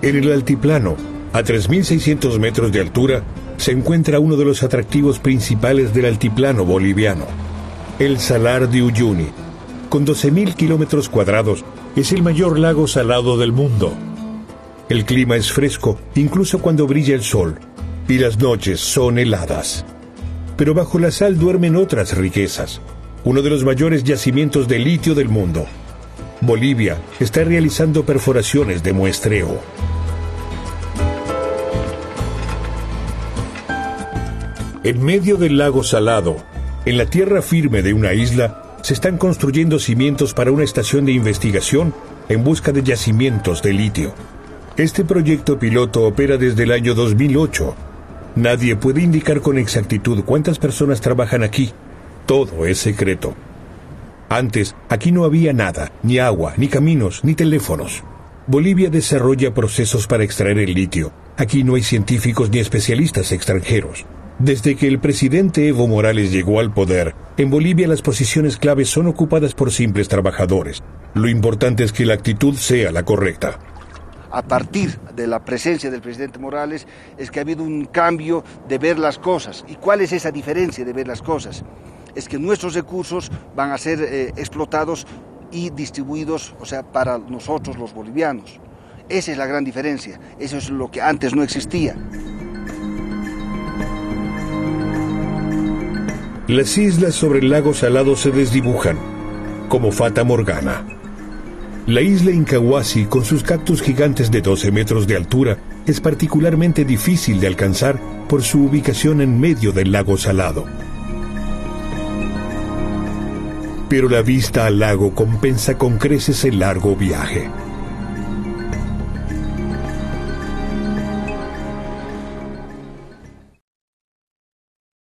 En el altiplano, a 3.600 metros de altura, se encuentra uno de los atractivos principales del altiplano boliviano, el Salar de Uyuni. Con 12.000 kilómetros cuadrados, es el mayor lago salado del mundo. El clima es fresco, incluso cuando brilla el sol, y las noches son heladas. Pero bajo la sal duermen otras riquezas, uno de los mayores yacimientos de litio del mundo. Bolivia está realizando perforaciones de muestreo. En medio del lago salado, en la tierra firme de una isla, se están construyendo cimientos para una estación de investigación en busca de yacimientos de litio. Este proyecto piloto opera desde el año 2008. Nadie puede indicar con exactitud cuántas personas trabajan aquí. Todo es secreto. Antes, aquí no había nada, ni agua, ni caminos, ni teléfonos. Bolivia desarrolla procesos para extraer el litio. Aquí no hay científicos ni especialistas extranjeros. Desde que el presidente Evo Morales llegó al poder, en Bolivia las posiciones claves son ocupadas por simples trabajadores. Lo importante es que la actitud sea la correcta. A partir de la presencia del presidente Morales es que ha habido un cambio de ver las cosas. ¿Y cuál es esa diferencia de ver las cosas? Es que nuestros recursos van a ser eh, explotados y distribuidos, o sea, para nosotros los bolivianos. Esa es la gran diferencia. Eso es lo que antes no existía. Las islas sobre el lago Salado se desdibujan, como Fata Morgana. La isla Incahuasi, con sus cactus gigantes de 12 metros de altura, es particularmente difícil de alcanzar por su ubicación en medio del lago Salado. Pero la vista al lago compensa con creces el largo viaje.